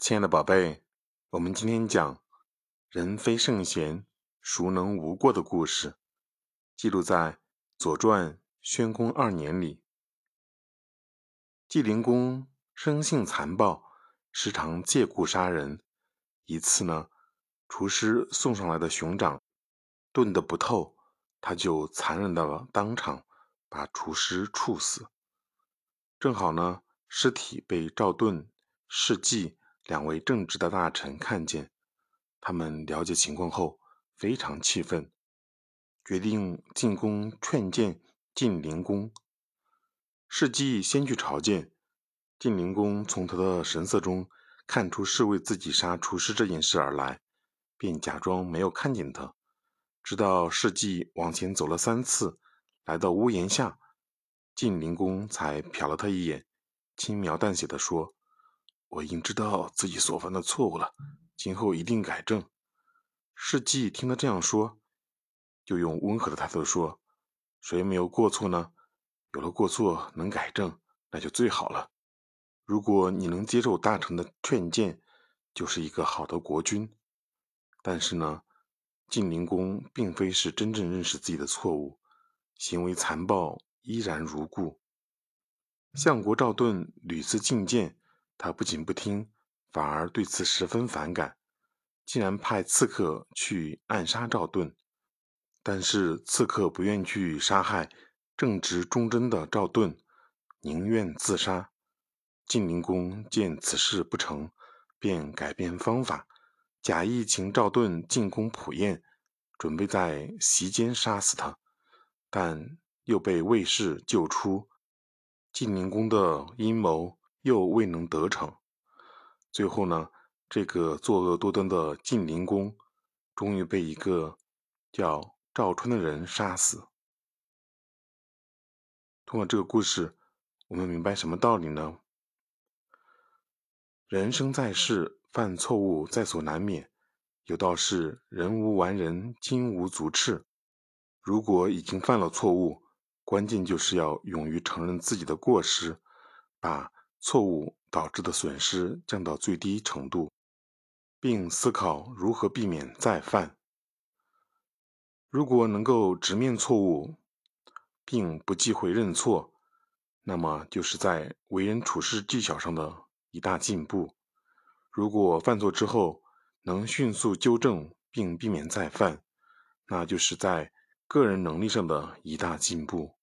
亲爱的宝贝，我们今天讲“人非圣贤，孰能无过”的故事，记录在《左传》宣公二年里。晋灵公生性残暴，时常借故杀人。一次呢，厨师送上来的熊掌炖得不透，他就残忍的当场把厨师处死。正好呢，尸体被赵盾、士季。两位正直的大臣看见，他们了解情况后非常气愤，决定进宫劝谏晋灵公。世纪先去朝见晋灵公，从他的神色中看出是为自己杀厨师这件事而来，便假装没有看见他。直到世纪往前走了三次，来到屋檐下，晋灵公才瞟了他一眼，轻描淡写的说。我已经知道自己所犯的错误了，今后一定改正。世纪听他这样说，就用温和的态度说：“谁没有过错呢？有了过错能改正，那就最好了。如果你能接受大臣的劝谏，就是一个好的国君。但是呢，晋灵公并非是真正认识自己的错误，行为残暴依然如故。相国赵盾屡次进谏。”他不仅不听，反而对此十分反感，竟然派刺客去暗杀赵盾。但是刺客不愿去杀害正直忠贞的赵盾，宁愿自杀。晋灵公见此事不成，便改变方法，假意请赵盾进宫蒲宴，准备在席间杀死他，但又被卫士救出。晋灵公的阴谋。又未能得逞，最后呢，这个作恶多端的晋灵公，终于被一个叫赵春的人杀死。通过这个故事，我们明白什么道理呢？人生在世，犯错误在所难免。有道是“人无完人，金无足赤”。如果已经犯了错误，关键就是要勇于承认自己的过失，把。错误导致的损失降到最低程度，并思考如何避免再犯。如果能够直面错误，并不忌讳认错，那么就是在为人处事技巧上的一大进步。如果犯错之后能迅速纠正并避免再犯，那就是在个人能力上的一大进步。